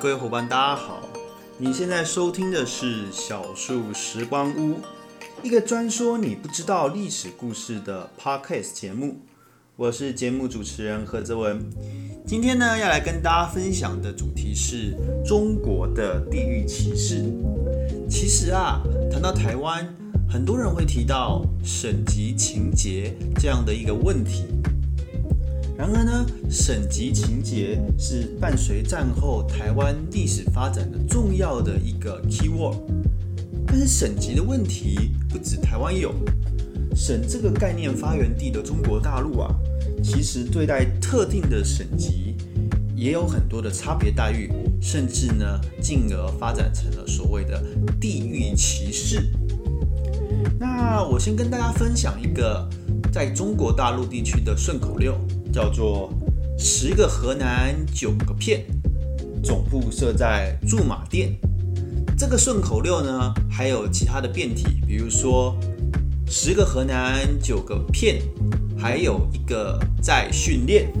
各位伙伴，大家好！你现在收听的是小树时光屋，一个专说你不知道历史故事的 podcast 节目。我是节目主持人何泽文。今天呢，要来跟大家分享的主题是中国的地域歧视。其实啊，谈到台湾，很多人会提到省级情节这样的一个问题。然而呢，省级情节是伴随战后台湾历史发展的重要的一个 key word。但是省级的问题不止台湾有，省这个概念发源地的中国大陆啊，其实对待特定的省级也有很多的差别待遇，甚至呢，进而发展成了所谓的地域歧视。那我先跟大家分享一个在中国大陆地区的顺口溜。叫做十个河南九个骗，总部设在驻马店。这个顺口溜呢，还有其他的变体，比如说十个河南九个骗，还有一个在训练。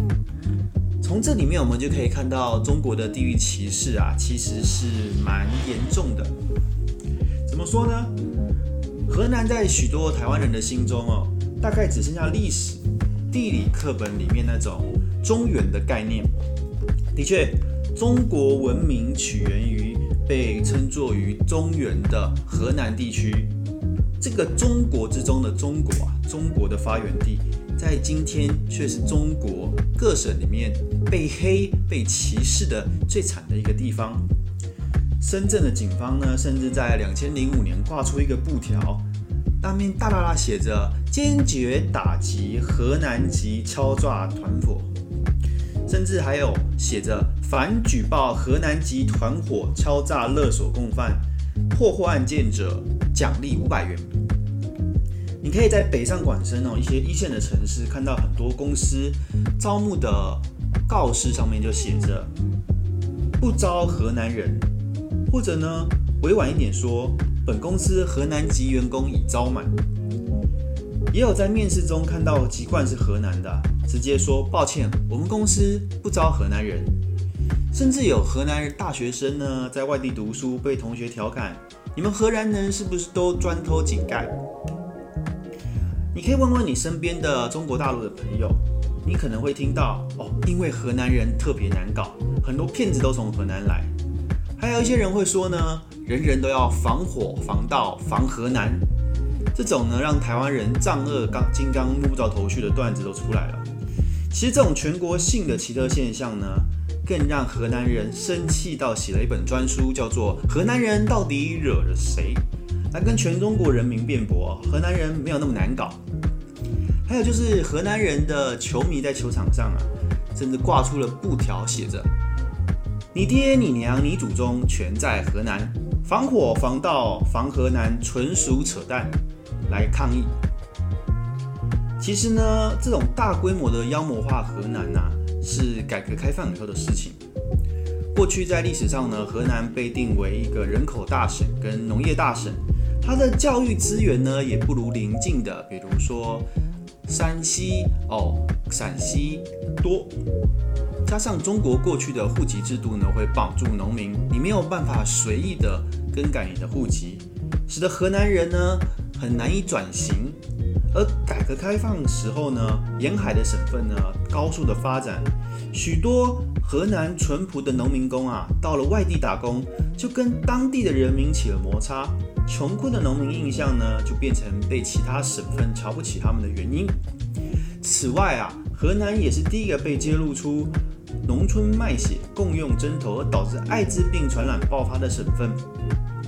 从这里面我们就可以看到，中国的地域歧视啊，其实是蛮严重的。怎么说呢？河南在许多台湾人的心中哦，大概只剩下历史。地理课本里面那种中原的概念，的确，中国文明起源于被称作于中原的河南地区。这个中国之中的中国啊，中国的发源地，在今天却是中国各省里面被黑、被歧视的最惨的一个地方。深圳的警方呢，甚至在两千零五年挂出一个布条。上面大大大写着“坚决打击河南籍敲诈团伙”，甚至还有写着“凡举报河南籍团伙敲诈勒索共犯，破获案件者，奖励五百元”。你可以在北上广深哦一些一线的城市看到很多公司招募的告示上面就写着“不招河南人”，或者呢委婉一点说。本公司河南籍员工已招满，也有在面试中看到籍贯是河南的，直接说抱歉，我们公司不招河南人。甚至有河南人大学生呢，在外地读书，被同学调侃：你们河南人是不是都专偷井盖？你可以问问你身边的中国大陆的朋友，你可能会听到哦，因为河南人特别难搞，很多骗子都从河南来。还有一些人会说呢。人人都要防火、防盗、防河南，这种呢让台湾人丈二刚金刚摸不着头绪的段子都出来了。其实这种全国性的奇特现象呢，更让河南人生气到写了一本专书，叫做《河南人到底惹了谁》，来跟全中国人民辩驳，河南人没有那么难搞。还有就是河南人的球迷在球场上啊，甚至挂出了布条，写着：“你爹、你娘、你祖宗全在河南。”防火、防盗、防河南，纯属扯淡，来抗议。其实呢，这种大规模的妖魔化河南呐，是改革开放以后的事情。过去在历史上呢，河南被定为一个人口大省跟农业大省，它的教育资源呢，也不如邻近的，比如说山西哦、陕西多。加上中国过去的户籍制度呢，会绑住农民，你没有办法随意的更改你的户籍，使得河南人呢很难以转型。而改革开放时候呢，沿海的省份呢高速的发展，许多河南淳朴的农民工啊，到了外地打工，就跟当地的人民起了摩擦，穷困的农民印象呢，就变成被其他省份瞧不起他们的原因。此外啊，河南也是第一个被揭露出。农村卖血、共用针头而导致艾滋病传染爆发的省份，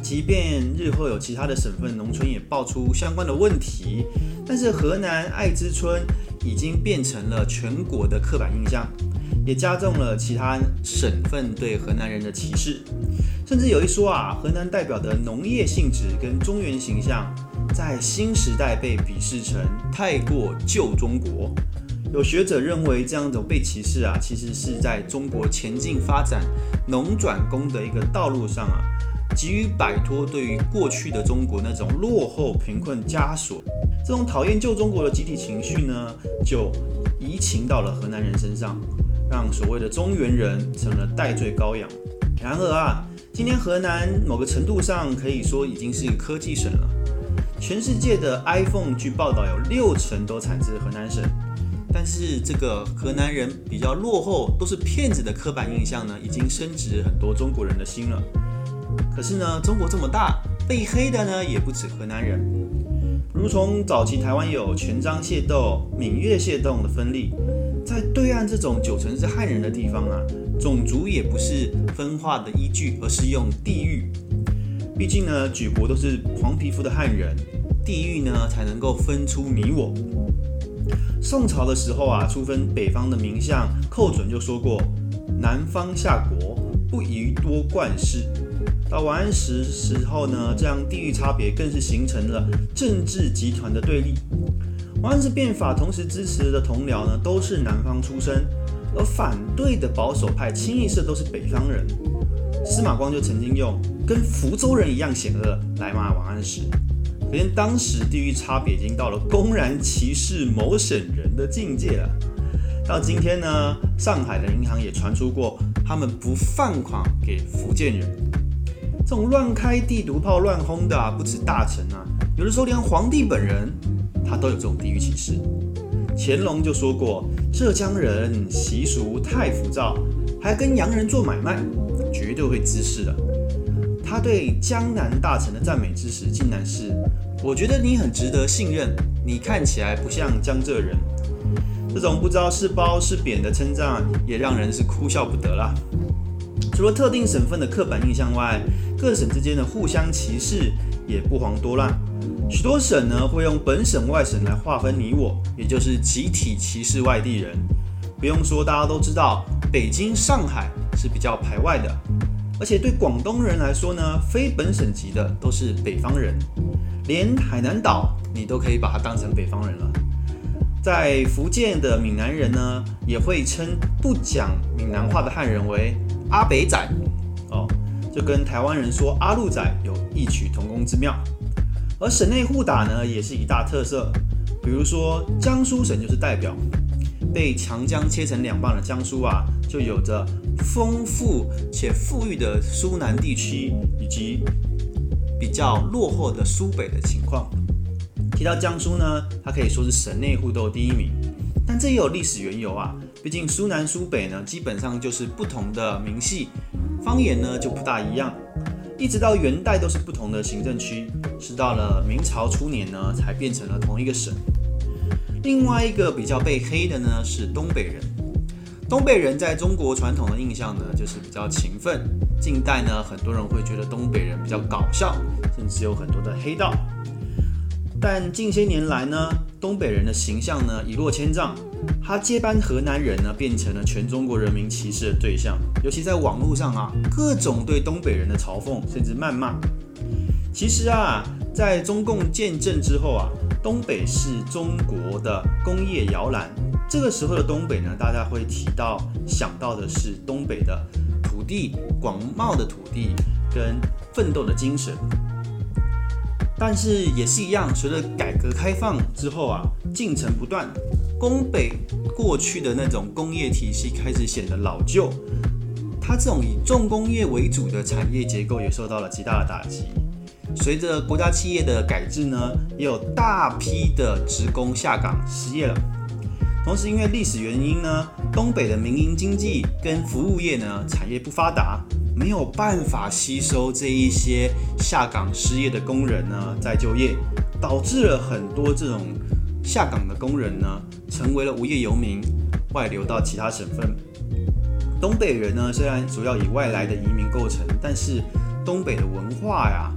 即便日后有其他的省份农村也爆出相关的问题，但是河南艾滋村已经变成了全国的刻板印象，也加重了其他省份对河南人的歧视。甚至有一说啊，河南代表的农业性质跟中原形象，在新时代被鄙视成太过旧中国。有学者认为，这样一种被歧视啊，其实是在中国前进发展农转工的一个道路上啊，急于摆脱对于过去的中国那种落后贫困枷锁，这种讨厌旧中国的集体情绪呢，就移情到了河南人身上，让所谓的中原人成了代罪羔羊。然而啊，今天河南某个程度上可以说已经是科技省了。全世界的 iPhone 据报道有六成都产自河南省，但是这个河南人比较落后，都是骗子的刻板印象呢，已经深植很多中国人的心了。可是呢，中国这么大，被黑的呢也不止河南人。如从早期台湾有全章械斗、闽粤械斗的分立，在对岸这种九成是汉人的地方啊，种族也不是分化的依据，而是用地域。毕竟呢，举国都是黄皮肤的汉人，地域呢才能够分出你我。宋朝的时候啊，初分北方的名相寇准就说过：“南方下国，不宜多冠氏。”到王安石时候呢，这样地域差别更是形成了政治集团的对立。王安石变法同时支持的同僚呢，都是南方出身，而反对的保守派清一色都是北方人。司马光就曾经用“跟福州人一样险恶”来骂王安石，可见当时地域差别已经到了公然歧视某省人的境界了。到今天呢，上海的银行也传出过，他们不放款给福建人。这种乱开地图炮、乱轰的啊，不止大臣啊，有的时候连皇帝本人他都有这种地域歧视。乾隆就说过，浙江人习俗太浮躁，还跟洋人做买卖。绝对会滋事的。他对江南大臣的赞美之时，竟然是：我觉得你很值得信任，你看起来不像江浙人。这种不知道是褒是贬的称赞，也让人是哭笑不得了。除了特定省份的刻板印象外，各省之间的互相歧视也不遑多让。许多省呢，会用本省外省来划分你我，也就是集体歧视外地人。不用说，大家都知道，北京、上海。是比较排外的，而且对广东人来说呢，非本省籍的都是北方人，连海南岛你都可以把它当成北方人了。在福建的闽南人呢，也会称不讲闽南话的汉人为阿北仔，哦，就跟台湾人说阿路仔有异曲同工之妙。而省内互打呢，也是一大特色，比如说江苏省就是代表，被长江切成两半的江苏啊，就有着。丰富且富裕的苏南地区，以及比较落后的苏北的情况。提到江苏呢，它可以说是省内互斗第一名，但这也有历史缘由啊。毕竟苏南苏北呢，基本上就是不同的名系，方言呢就不大一样。一直到元代都是不同的行政区，是到了明朝初年呢，才变成了同一个省。另外一个比较被黑的呢，是东北人。东北人在中国传统的印象呢，就是比较勤奋。近代呢，很多人会觉得东北人比较搞笑，甚至有很多的黑道。但近些年来呢，东北人的形象呢一落千丈，他接班河南人呢，变成了全中国人民歧视的对象。尤其在网络上啊，各种对东北人的嘲讽甚至谩骂。其实啊，在中共建政之后啊，东北是中国的工业摇篮。这个时候的东北呢，大家会提到想到的是东北的土地广袤的土地跟奋斗的精神，但是也是一样，随着改革开放之后啊，进程不断，东北过去的那种工业体系开始显得老旧，它这种以重工业为主的产业结构也受到了极大的打击。随着国家企业的改制呢，也有大批的职工下岗失业了。同时，因为历史原因呢，东北的民营经济跟服务业呢产业不发达，没有办法吸收这一些下岗失业的工人呢再就业，导致了很多这种下岗的工人呢成为了无业游民，外流到其他省份。东北人呢虽然主要以外来的移民构成，但是东北的文化呀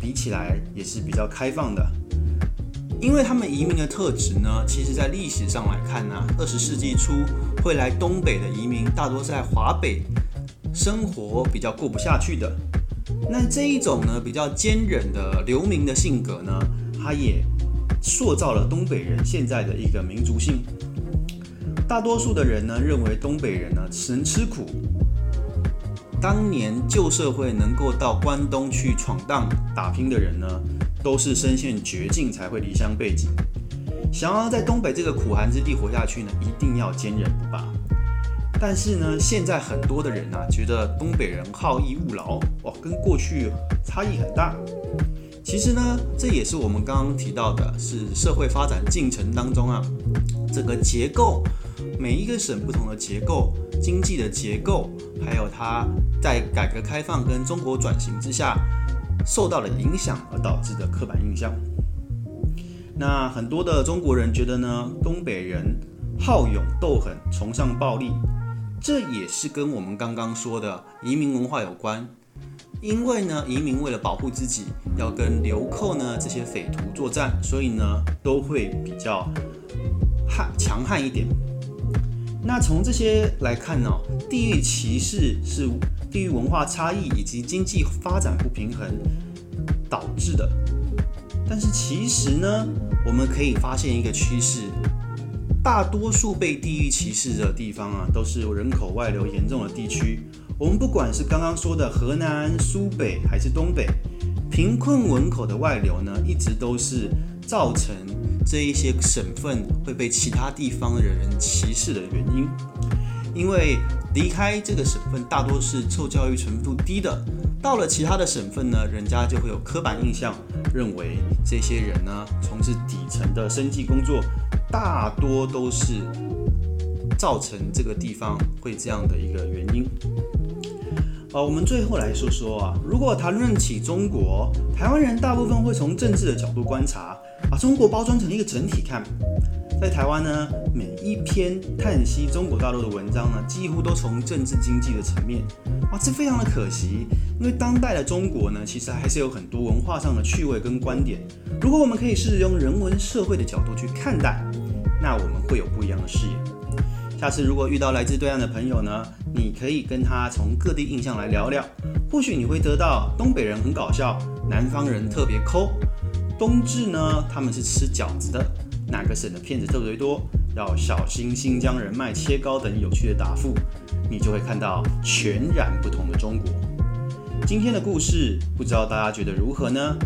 比起来也是比较开放的。因为他们移民的特质呢，其实在历史上来看呢，二十世纪初会来东北的移民大多是在华北生活比较过不下去的。那这一种呢比较坚忍的流民的性格呢，它也塑造了东北人现在的一个民族性。大多数的人呢认为东北人呢能吃苦。当年旧社会能够到关东去闯荡打拼的人呢？都是身陷绝境才会离乡背井，想要在东北这个苦寒之地活下去呢，一定要坚韧不拔。但是呢，现在很多的人啊，觉得东北人好逸恶劳，哇，跟过去差异很大。其实呢，这也是我们刚刚提到的，是社会发展进程当中啊，整个结构，每一个省不同的结构，经济的结构，还有它在改革开放跟中国转型之下受到了影响而导致的刻板印象。那很多的中国人觉得呢，东北人好勇斗狠，崇尚暴力。这也是跟我们刚刚说的移民文化有关，因为呢，移民为了保护自己，要跟流寇呢这些匪徒作战，所以呢都会比较悍强悍一点。那从这些来看呢，地域歧视是地域文化差异以及经济发展不平衡导致的。但是其实呢，我们可以发现一个趋势。大多数被地域歧视的地方啊，都是人口外流严重的地区。我们不管是刚刚说的河南、苏北还是东北，贫困人口的外流呢，一直都是造成这一些省份会被其他地方的人歧视的原因。因为离开这个省份，大多是受教育程度低的，到了其他的省份呢，人家就会有刻板印象，认为这些人呢，从事底层的生计工作。大多都是造成这个地方会这样的一个原因。呃，我们最后来说说啊，如果谈论起中国，台湾人大部分会从政治的角度观察，把中国包装成一个整体看。在台湾呢，每一篇叹息中国大陆的文章呢，几乎都从政治经济的层面，哇，这非常的可惜。因为当代的中国呢，其实还是有很多文化上的趣味跟观点。如果我们可以试着用人文社会的角度去看待，那我们会有不一样的视野。下次如果遇到来自对岸的朋友呢，你可以跟他从各地印象来聊聊，或许你会得到东北人很搞笑，南方人特别抠，冬至呢他们是吃饺子的。哪个省的骗子特别多？要小心新疆人卖切糕等有趣的答复，你就会看到全然不同的中国。今天的故事不知道大家觉得如何呢？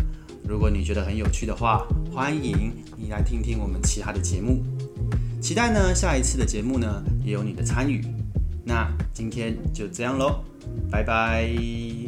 如果你觉得很有趣的话，欢迎你来听听我们其他的节目。期待呢下一次的节目呢也有你的参与。那今天就这样喽，拜拜。